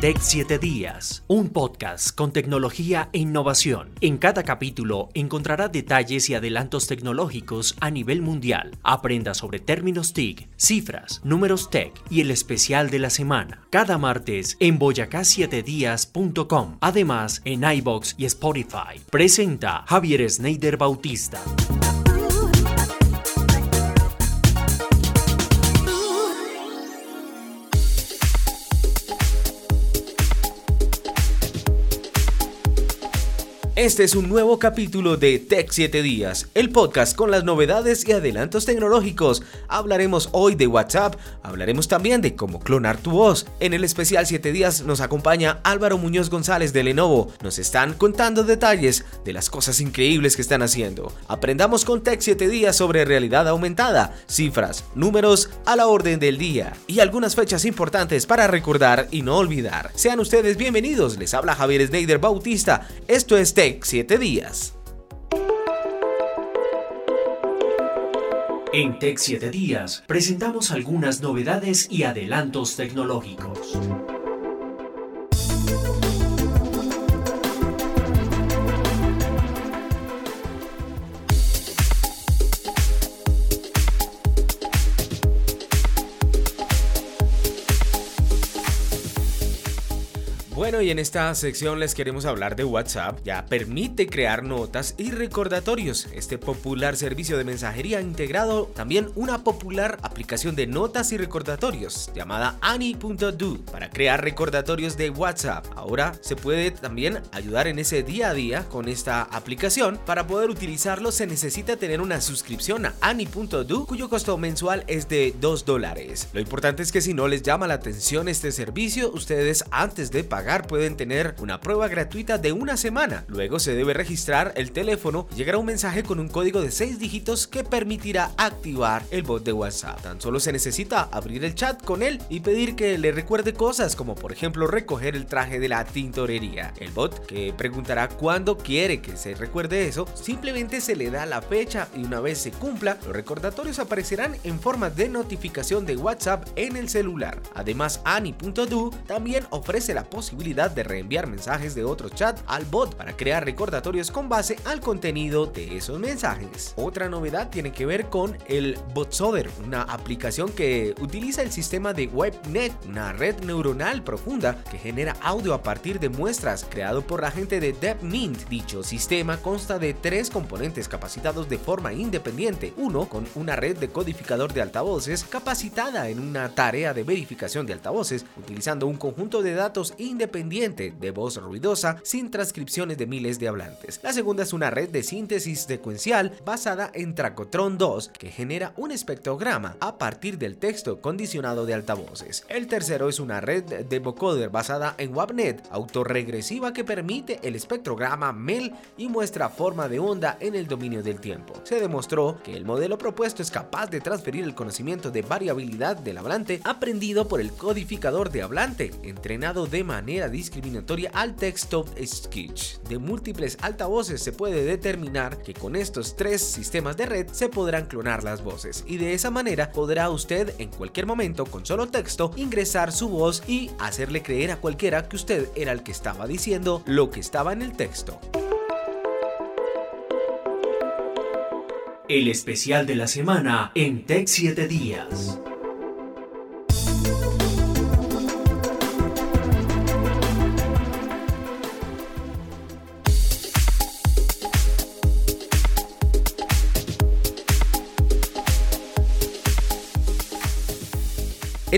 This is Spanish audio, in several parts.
Tech 7 Días, un podcast con tecnología e innovación. En cada capítulo encontrará detalles y adelantos tecnológicos a nivel mundial. Aprenda sobre términos TIC, cifras, números tech y el especial de la semana. Cada martes en boyacá7días.com. Además, en iBox y Spotify. Presenta Javier Sneider Bautista. Este es un nuevo capítulo de Tech 7 Días, el podcast con las novedades y adelantos tecnológicos. Hablaremos hoy de WhatsApp, hablaremos también de cómo clonar tu voz. En el especial 7 Días nos acompaña Álvaro Muñoz González de Lenovo. Nos están contando detalles de las cosas increíbles que están haciendo. Aprendamos con Tech 7 Días sobre realidad aumentada, cifras, números a la orden del día y algunas fechas importantes para recordar y no olvidar. Sean ustedes bienvenidos, les habla Javier Sneider Bautista. Esto es Tech 7 días. En Tech 7 días presentamos algunas novedades y adelantos tecnológicos. En esta sección les queremos hablar de WhatsApp. Ya permite crear notas y recordatorios. Este popular servicio de mensajería ha integrado también una popular aplicación de notas y recordatorios llamada Ani.do para crear recordatorios de WhatsApp. Ahora se puede también ayudar en ese día a día con esta aplicación. Para poder utilizarlo se necesita tener una suscripción a Ani.do cuyo costo mensual es de 2 dólares. Lo importante es que si no les llama la atención este servicio, ustedes antes de pagar pueden tener una prueba gratuita de una semana. Luego se debe registrar el teléfono y llegará un mensaje con un código de 6 dígitos que permitirá activar el bot de WhatsApp. Tan solo se necesita abrir el chat con él y pedir que le recuerde cosas como por ejemplo recoger el traje de la tintorería. El bot que preguntará cuándo quiere que se recuerde eso, simplemente se le da la fecha y una vez se cumpla, los recordatorios aparecerán en forma de notificación de WhatsApp en el celular. Además, Ani.do también ofrece la posibilidad de reenviar mensajes de otro chat al bot para crear recordatorios con base al contenido de esos mensajes. Otra novedad tiene que ver con el BotSoder, una aplicación que utiliza el sistema de WebNet, una red neuronal profunda que genera audio a partir de muestras creado por la gente de DeepMint. Dicho sistema consta de tres componentes capacitados de forma independiente, uno con una red de codificador de altavoces capacitada en una tarea de verificación de altavoces utilizando un conjunto de datos independientes de voz ruidosa sin transcripciones de miles de hablantes. La segunda es una red de síntesis secuencial basada en Tracotron 2 que genera un espectrograma a partir del texto condicionado de altavoces. El tercero es una red de vocoder basada en WAVNet autorregresiva que permite el espectrograma MEL y muestra forma de onda en el dominio del tiempo. Se demostró que el modelo propuesto es capaz de transferir el conocimiento de variabilidad del hablante aprendido por el codificador de hablante, entrenado de manera discriminatoria al texto speech de múltiples altavoces se puede determinar que con estos tres sistemas de red se podrán clonar las voces y de esa manera podrá usted en cualquier momento con solo texto ingresar su voz y hacerle creer a cualquiera que usted era el que estaba diciendo lo que estaba en el texto. El especial de la semana en Tech 7 días.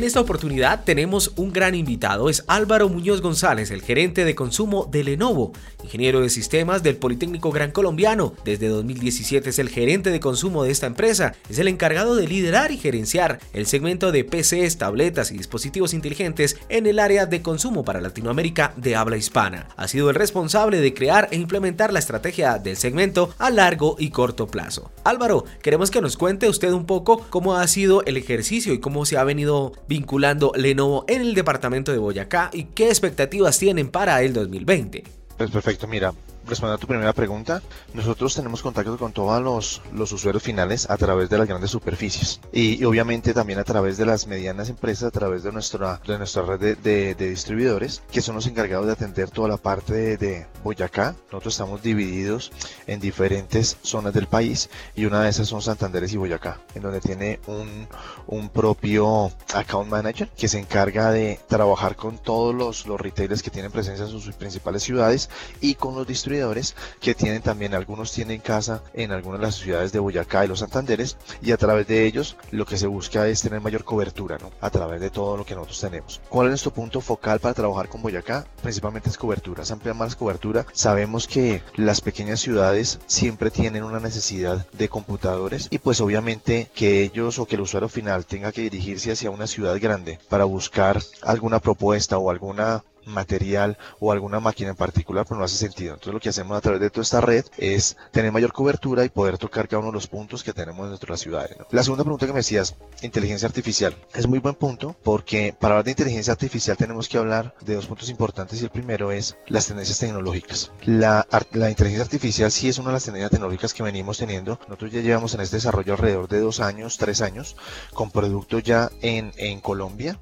En esta oportunidad tenemos un gran invitado, es Álvaro Muñoz González, el gerente de consumo de Lenovo, ingeniero de sistemas del Politécnico Gran Colombiano. Desde 2017 es el gerente de consumo de esta empresa, es el encargado de liderar y gerenciar el segmento de PCs, tabletas y dispositivos inteligentes en el área de consumo para Latinoamérica de habla hispana. Ha sido el responsable de crear e implementar la estrategia del segmento a largo y corto plazo. Álvaro, queremos que nos cuente usted un poco cómo ha sido el ejercicio y cómo se ha venido vinculando Lenovo en el departamento de Boyacá y qué expectativas tienen para el 2020. Pues perfecto, mira, respondiendo a tu primera pregunta, nosotros tenemos contacto con todos los, los usuarios finales a través de las grandes superficies y, obviamente también a través de las medianas empresas, a través de nuestra, de nuestra red de, distribuidores, que son los encargados de atender toda la parte de, de Boyacá. Nosotros estamos divididos en diferentes zonas del país y una de esas son Santanderes y Boyacá, en donde tiene un, un propio account manager que se encarga de trabajar con todos los, los retailers que tienen presencia en sus principales ciudades y con los distribuidores que tienen también, algunos tienen casa en algunas de las ciudades de Boyacá y los Santanderes y a través de ellos lo que se busca es tener mayor cobertura ¿no? a través de todo lo que nosotros tenemos. ¿Cuál es nuestro punto focal para trabajar con Boyacá? Principalmente es cobertura, se amplía más cobertura. Sabemos que las pequeñas ciudades siempre tienen una necesidad de computadores y pues obviamente que ellos o que el usuario final tenga que dirigirse hacia una ciudad grande para buscar alguna propuesta o alguna material o alguna máquina en particular, pero no hace sentido. Entonces lo que hacemos a través de toda esta red es tener mayor cobertura y poder tocar cada uno de los puntos que tenemos de las ciudades. La segunda pregunta que me decías, inteligencia artificial, es muy buen punto porque para hablar de inteligencia artificial tenemos que hablar de dos puntos importantes y el primero es las tendencias tecnológicas. La, inteligencia artificial sí es una de las tendencias tecnológicas que venimos teniendo. Nosotros ya llevamos en este desarrollo alrededor de dos años, tres años, con productos ya en, en Colombia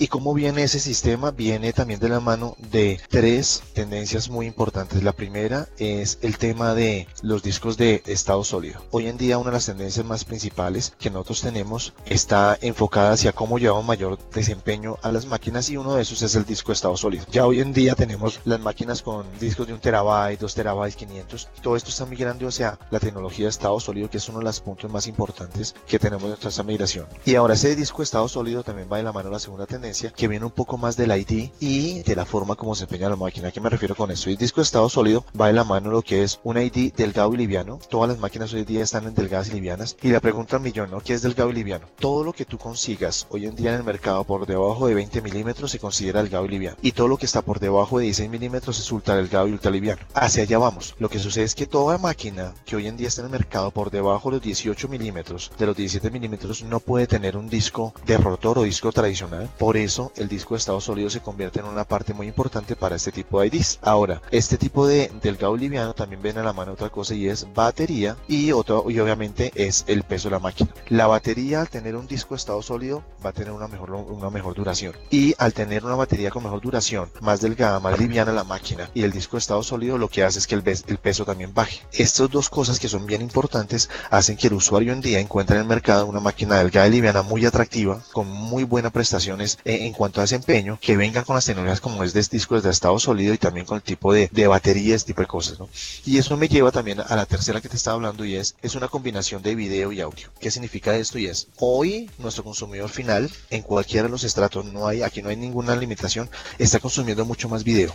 ¿Y cómo viene ese sistema? Viene también de la mano de tres tendencias muy importantes. La primera es el tema de los discos de estado sólido. Hoy en día una de las tendencias más principales que nosotros tenemos está enfocada hacia cómo llevamos mayor desempeño a las máquinas y uno de esos es el disco de estado sólido. Ya hoy en día tenemos las máquinas con discos de un terabyte, 2 terabytes, 500. Todo esto está migrando hacia la tecnología de estado sólido que es uno de los puntos más importantes que tenemos de esta migración. Y ahora ese disco de estado sólido también va de la mano a la segunda tendencia que viene un poco más del ID y de la forma como se empeña la máquina. ¿A qué me refiero con esto? El disco de estado sólido va de la mano lo que es un ID delgado y liviano. Todas las máquinas hoy en día están en delgadas y livianas. Y la pregunta al millón, ¿no? ¿Qué es delgado y liviano? Todo lo que tú consigas hoy en día en el mercado por debajo de 20 milímetros se considera delgado y liviano. Y todo lo que está por debajo de 16 milímetros es ultra delgado y ultra liviano. Hacia allá vamos. Lo que sucede es que toda máquina que hoy en día está en el mercado por debajo de los 18 milímetros, de los 17 milímetros, no puede tener un disco de rotor o disco tradicional. Por eso el disco de estado sólido se convierte en una parte muy importante para este tipo de IDs. Ahora, este tipo de delgado liviano también viene a la mano otra cosa y es batería y otro y obviamente es el peso de la máquina. La batería al tener un disco de estado sólido va a tener una mejor una mejor duración y al tener una batería con mejor duración, más delgada, más liviana la máquina y el disco de estado sólido lo que hace es que el, el peso también baje. Estas dos cosas que son bien importantes hacen que el usuario en día encuentre en el mercado una máquina delgada y liviana muy atractiva con muy buenas prestaciones en cuanto a desempeño, que venga con las tecnologías como es de discos de estado sólido y también con el tipo de, de batería, este tipo de cosas, ¿no? Y eso me lleva también a la tercera que te estaba hablando y es, es una combinación de video y audio. ¿Qué significa esto? Y es, hoy nuestro consumidor final, en cualquiera de los estratos, no hay, aquí no hay ninguna limitación, está consumiendo mucho más video.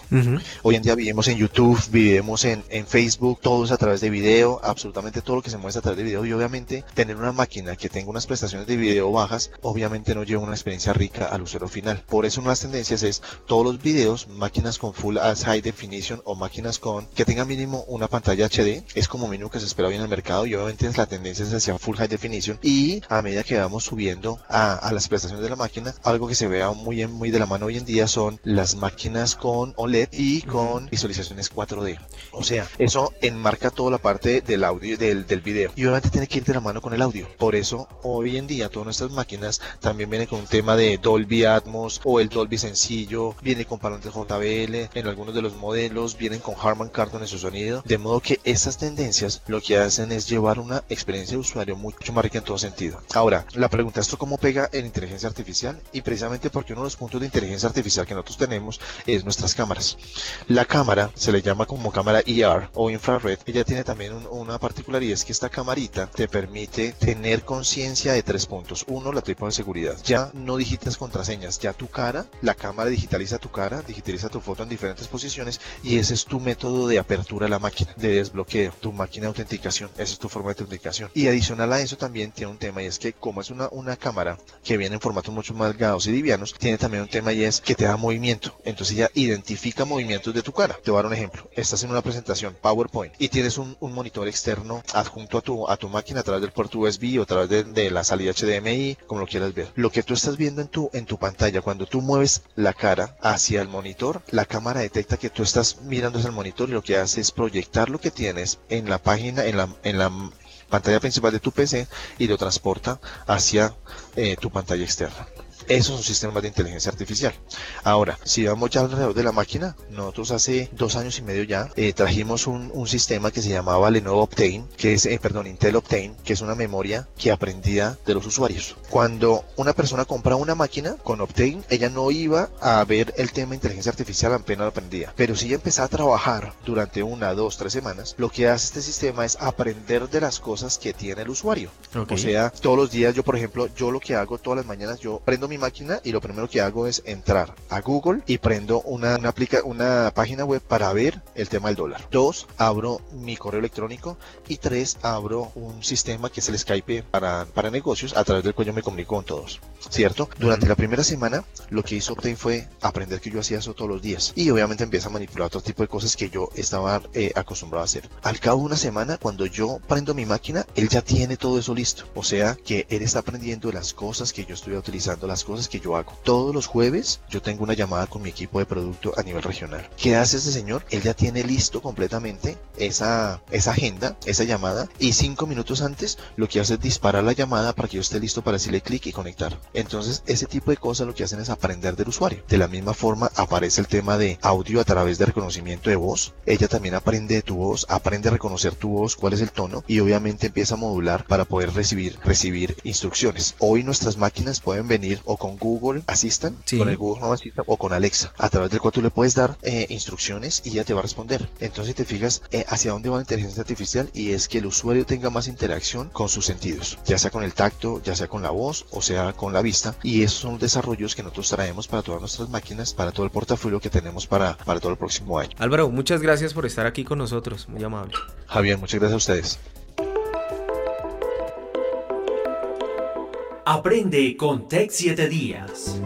Hoy en día vivimos en YouTube, vivimos en, en Facebook, todos a través de video, absolutamente todo lo que se muestra a través de video y obviamente tener una máquina que tenga unas prestaciones de video bajas, obviamente no lleva una experiencia rica al usuario final. Por eso una de las tendencias es todos los videos, máquinas con Full High Definition o máquinas con que tengan mínimo una pantalla HD, es como mínimo que se espera hoy en el mercado y obviamente la tendencia es hacia Full High Definition y a medida que vamos subiendo a, las prestaciones de la máquina, algo que se vea muy, muy de la mano hoy en día son las máquinas con OLED y con visualizaciones 4D. O sea, eso enmarca toda la parte del audio del, del video y obviamente tiene que ir de la mano con el audio. Por eso hoy en día todas nuestras máquinas también vienen con un tema de Dolby Atmos, o el Dolby sencillo, viene con parlantes JBL, en algunos de los modelos vienen con Harman Kardon en su sonido, de modo que estas tendencias lo que hacen es llevar una experiencia de usuario mucho más rica en todo sentido. Ahora, la pregunta es cómo pega en inteligencia artificial y precisamente porque uno de los puntos de inteligencia artificial que nosotros tenemos es nuestras cámaras. La cámara se le llama como cámara ER o infrared, ella tiene también una particularidad es que esta camarita te permite tener conciencia de tres puntos. Uno, la tipo de seguridad. Ya no digitas contraseñas, ya tu cara, la cámara digitaliza tu cara, digitaliza tu foto en diferentes posiciones y ese es tu método de apertura a la máquina, de desbloqueo, tu máquina de autenticación, esa es tu forma de autenticación. Y adicional a eso también tiene un tema y es que como es una, una cámara que viene en formatos mucho más delgados y livianos, tiene también un tema y es que te da movimiento. Entonces ya identifica movimientos de tu cara. Te voy a dar un ejemplo. Estás en una presentación PowerPoint y tienes un, un monitor externo adjunto a tu, a tu máquina a través del puerto USB o a través de, de la salida HDMI, como lo quieras ver. Lo que tú estás viendo en tu, en tu pantalla, cuando tú mueves la cara hacia el monitor, la cámara detecta que tú estás mirando hacia el monitor y lo que hace es proyectar lo que tienes en la página, en la, en la pantalla principal de tu PC y lo transporta hacia eh, tu pantalla externa. Eso es un sistema de inteligencia artificial. Ahora, si vamos ya alrededor de la máquina, nosotros hace dos años y medio ya eh, trajimos un, un, sistema que se llamaba Lenovo Optane, que es, eh, perdón, Intel Optane, que es una memoria que aprendía de los usuarios. Cuando una persona compra una máquina con Optane, ella no iba a ver el tema de inteligencia artificial apenas lo aprendía. Pero si ella empezaba a trabajar durante una, dos, tres semanas, lo que hace este sistema es aprender de las cosas que tiene el usuario. Okay. O sea, todos los días yo, por ejemplo, yo lo que hago todas las mañanas, yo prendo mi máquina y lo primero que hago es entrar a Google y prendo una, una, aplica, una página web para ver el tema del dólar. Dos, abro mi correo electrónico y tres, abro un sistema que es el Skype para, para negocios a través del cual yo me comunico con todos. ¿Cierto? Durante la primera semana lo que hizo Optane fue aprender que yo hacía eso todos los días y obviamente empieza a manipular otro tipo de cosas que yo estaba eh, acostumbrado a hacer. Al cabo de una semana, cuando yo prendo mi máquina, él ya tiene todo eso listo. O sea que él está aprendiendo las cosas que yo estoy utilizando, las cosas que yo hago. Todos los jueves yo tengo una llamada con mi equipo de producto a nivel regional. ¿Qué hace este señor? Él ya tiene listo completamente esa, esa agenda, esa llamada y cinco minutos antes lo que hace es disparar la llamada para que yo esté listo para decirle clic y conectar. Entonces ese tipo de cosas lo que hacen es aprender del usuario. De la misma forma aparece el tema de audio a través de reconocimiento de voz. Ella también aprende de tu voz, aprende a reconocer tu voz, cuál es el tono y obviamente empieza a modular para poder recibir, recibir instrucciones. Hoy nuestras máquinas pueden venir o con Google Assistant, sí. con el Google Home Assistant o con Alexa, a través del cual tú le puedes dar eh, instrucciones y ella te va a responder. Entonces te fijas eh, hacia dónde va la inteligencia artificial y es que el usuario tenga más interacción con sus sentidos, ya sea con el tacto, ya sea con la voz o sea con la vista y esos son desarrollos que nosotros traemos para todas nuestras máquinas, para todo el portafolio que tenemos para, para todo el próximo año. Álvaro, muchas gracias por estar aquí con nosotros, muy amable. Javier, muchas gracias a ustedes. Aprende con Tech 7 Días.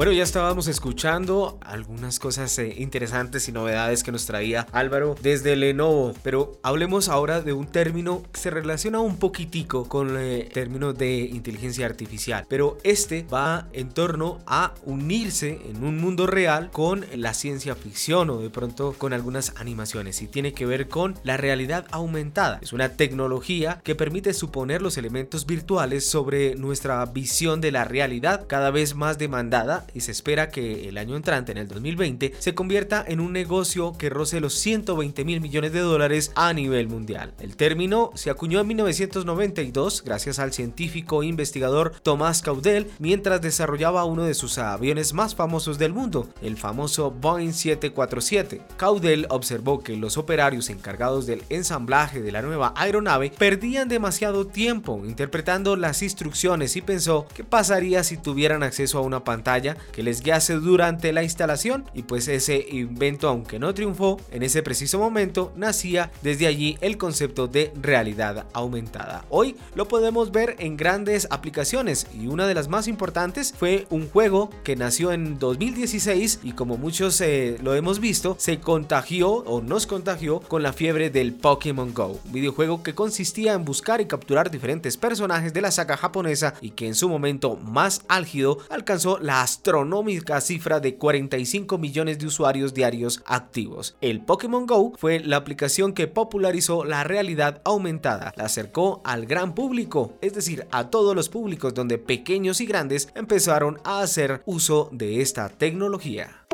Bueno, ya estábamos escuchando algunas cosas eh, interesantes y novedades que nos traía Álvaro desde Lenovo, pero hablemos ahora de un término que se relaciona un poquitico con el término de inteligencia artificial, pero este va en torno a unirse en un mundo real con la ciencia ficción o de pronto con algunas animaciones y tiene que ver con la realidad aumentada. Es una tecnología que permite suponer los elementos virtuales sobre nuestra visión de la realidad cada vez más demandada y se espera que el año entrante, en el 2020, se convierta en un negocio que roce los 120 mil millones de dólares a nivel mundial. El término se acuñó en 1992 gracias al científico e investigador Thomas Caudel mientras desarrollaba uno de sus aviones más famosos del mundo, el famoso Boeing 747. Caudel observó que los operarios encargados del ensamblaje de la nueva aeronave perdían demasiado tiempo interpretando las instrucciones y pensó qué pasaría si tuvieran acceso a una pantalla que les guiase durante la instalación y pues ese invento aunque no triunfó en ese preciso momento nacía desde allí el concepto de realidad aumentada. Hoy lo podemos ver en grandes aplicaciones y una de las más importantes fue un juego que nació en 2016 y como muchos eh, lo hemos visto se contagió o nos contagió con la fiebre del Pokémon Go, un videojuego que consistía en buscar y capturar diferentes personajes de la saga japonesa y que en su momento más álgido alcanzó la astronómica cifra de 45 millones de usuarios diarios activos. El Pokémon Go fue la aplicación que popularizó la realidad aumentada, la acercó al gran público, es decir, a todos los públicos donde pequeños y grandes empezaron a hacer uso de esta tecnología.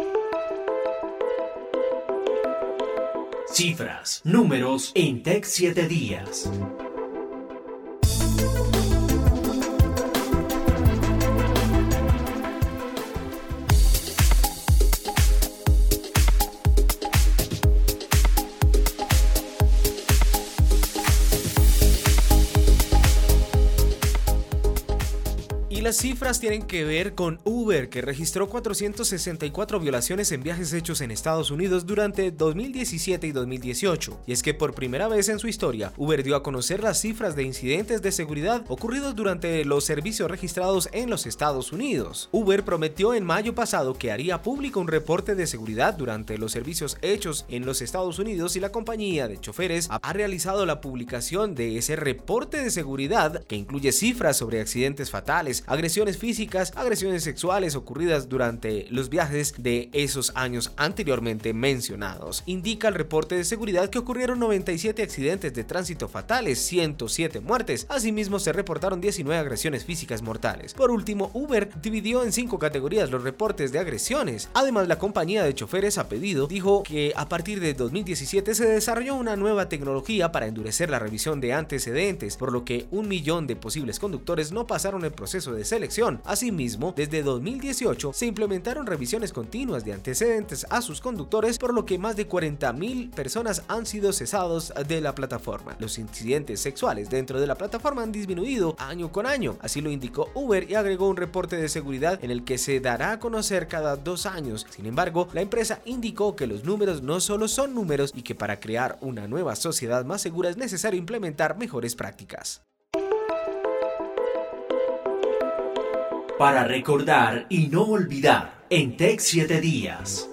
Cifras, números en Tech 7 días. Cifras tienen que ver con Uber, que registró 464 violaciones en viajes hechos en Estados Unidos durante 2017 y 2018. Y es que por primera vez en su historia, Uber dio a conocer las cifras de incidentes de seguridad ocurridos durante los servicios registrados en los Estados Unidos. Uber prometió en mayo pasado que haría público un reporte de seguridad durante los servicios hechos en los Estados Unidos y la compañía de choferes ha realizado la publicación de ese reporte de seguridad que incluye cifras sobre accidentes fatales, agresiones físicas, agresiones sexuales ocurridas durante los viajes de esos años anteriormente mencionados. Indica el reporte de seguridad que ocurrieron 97 accidentes de tránsito fatales, 107 muertes, asimismo se reportaron 19 agresiones físicas mortales. Por último, Uber dividió en cinco categorías los reportes de agresiones. Además, la compañía de choferes a pedido dijo que a partir de 2017 se desarrolló una nueva tecnología para endurecer la revisión de antecedentes, por lo que un millón de posibles conductores no pasaron el proceso de selección. Asimismo, desde 2018 se implementaron revisiones continuas de antecedentes a sus conductores, por lo que más de 40.000 personas han sido cesados de la plataforma. Los incidentes sexuales dentro de la plataforma han disminuido año con año, así lo indicó Uber y agregó un reporte de seguridad en el que se dará a conocer cada dos años. Sin embargo, la empresa indicó que los números no solo son números y que para crear una nueva sociedad más segura es necesario implementar mejores prácticas. Para recordar y no olvidar en Tech 7 días.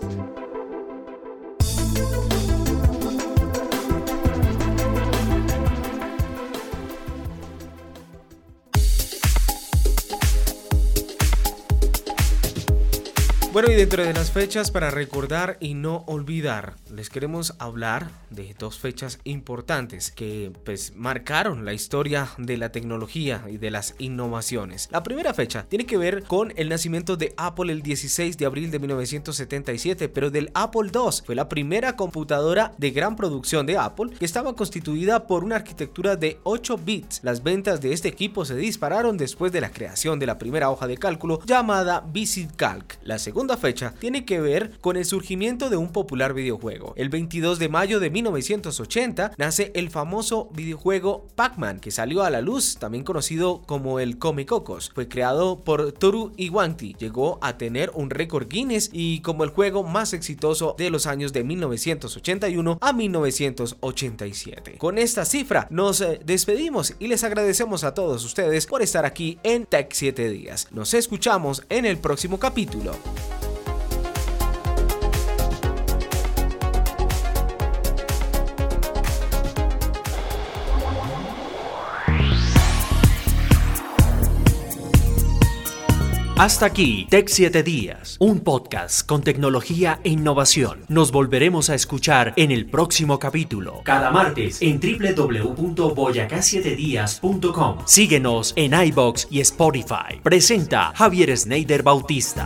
Bueno, y dentro de las fechas para recordar y no olvidar, les queremos hablar de dos fechas importantes que pues marcaron la historia de la tecnología y de las innovaciones. La primera fecha tiene que ver con el nacimiento de Apple el 16 de abril de 1977, pero del Apple II. Fue la primera computadora de gran producción de Apple que estaba constituida por una arquitectura de 8 bits. Las ventas de este equipo se dispararon después de la creación de la primera hoja de cálculo llamada VisitCalc. La segunda fecha tiene que ver con el surgimiento de un popular videojuego. El 22 de mayo de 1980 nace el famoso videojuego Pac-Man, que salió a la luz, también conocido como el Come Cocos. Fue creado por Toru Iwanti, llegó a tener un récord Guinness y como el juego más exitoso de los años de 1981 a 1987. Con esta cifra nos eh, despedimos y les agradecemos a todos ustedes por estar aquí en Tech 7 días. Nos escuchamos en el próximo capítulo. Hasta aquí, Tech 7 Días, un podcast con tecnología e innovación. Nos volveremos a escuchar en el próximo capítulo, cada martes en www.boyacá7días.com. Síguenos en iBox y Spotify. Presenta Javier Sneider Bautista.